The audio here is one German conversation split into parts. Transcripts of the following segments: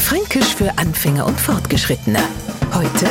Fränkisch für Anfänger und Fortgeschrittene. Heute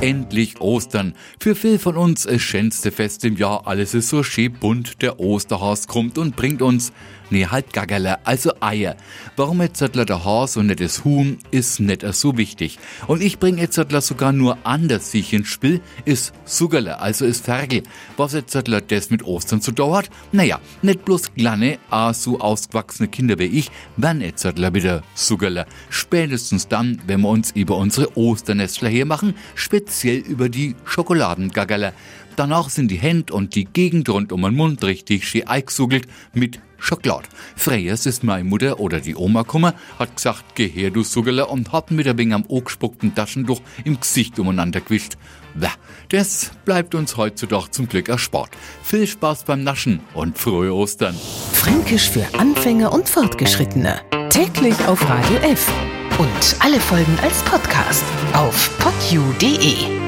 Endlich Ostern. Für viel von uns ist schönste Fest im Jahr. Alles ist so schön bunt. Der Osterhas kommt und bringt uns, nee, halt Gaggerle, also Eier. Warum jetzt der Has und nicht das Huhn, ist nicht so wichtig. Und ich bring jetzt sogar nur anders sich ins Spiel, ist Sugerle, also ist Ferkel. Was jetzt das mit Ostern zu dauert? Naja, nicht bloß kleine, a so ausgewachsene Kinder wie ich, werden jetzt wieder Sugerle. Spätestens dann, wenn wir uns über unsere Osternestler hier machen, speziell über die Schokoladengaggerle. Danach sind die Hände und die Gegend rund um den Mund richtig schön eingesugelt mit Schokolade. Freyers ist meine Mutter oder die Oma gekommen, hat gesagt, geh her, du Sugerle, und hat mit der Wing am angespuckten Taschentuch im Gesicht umeinander gewischt. Wah, das bleibt uns heutzutage zum Glück erspart. Viel Spaß beim Naschen und frohe Ostern. Fränkisch für Anfänger und Fortgeschrittene. Täglich auf Radio F. Und alle Folgen als Podcast auf podu.de.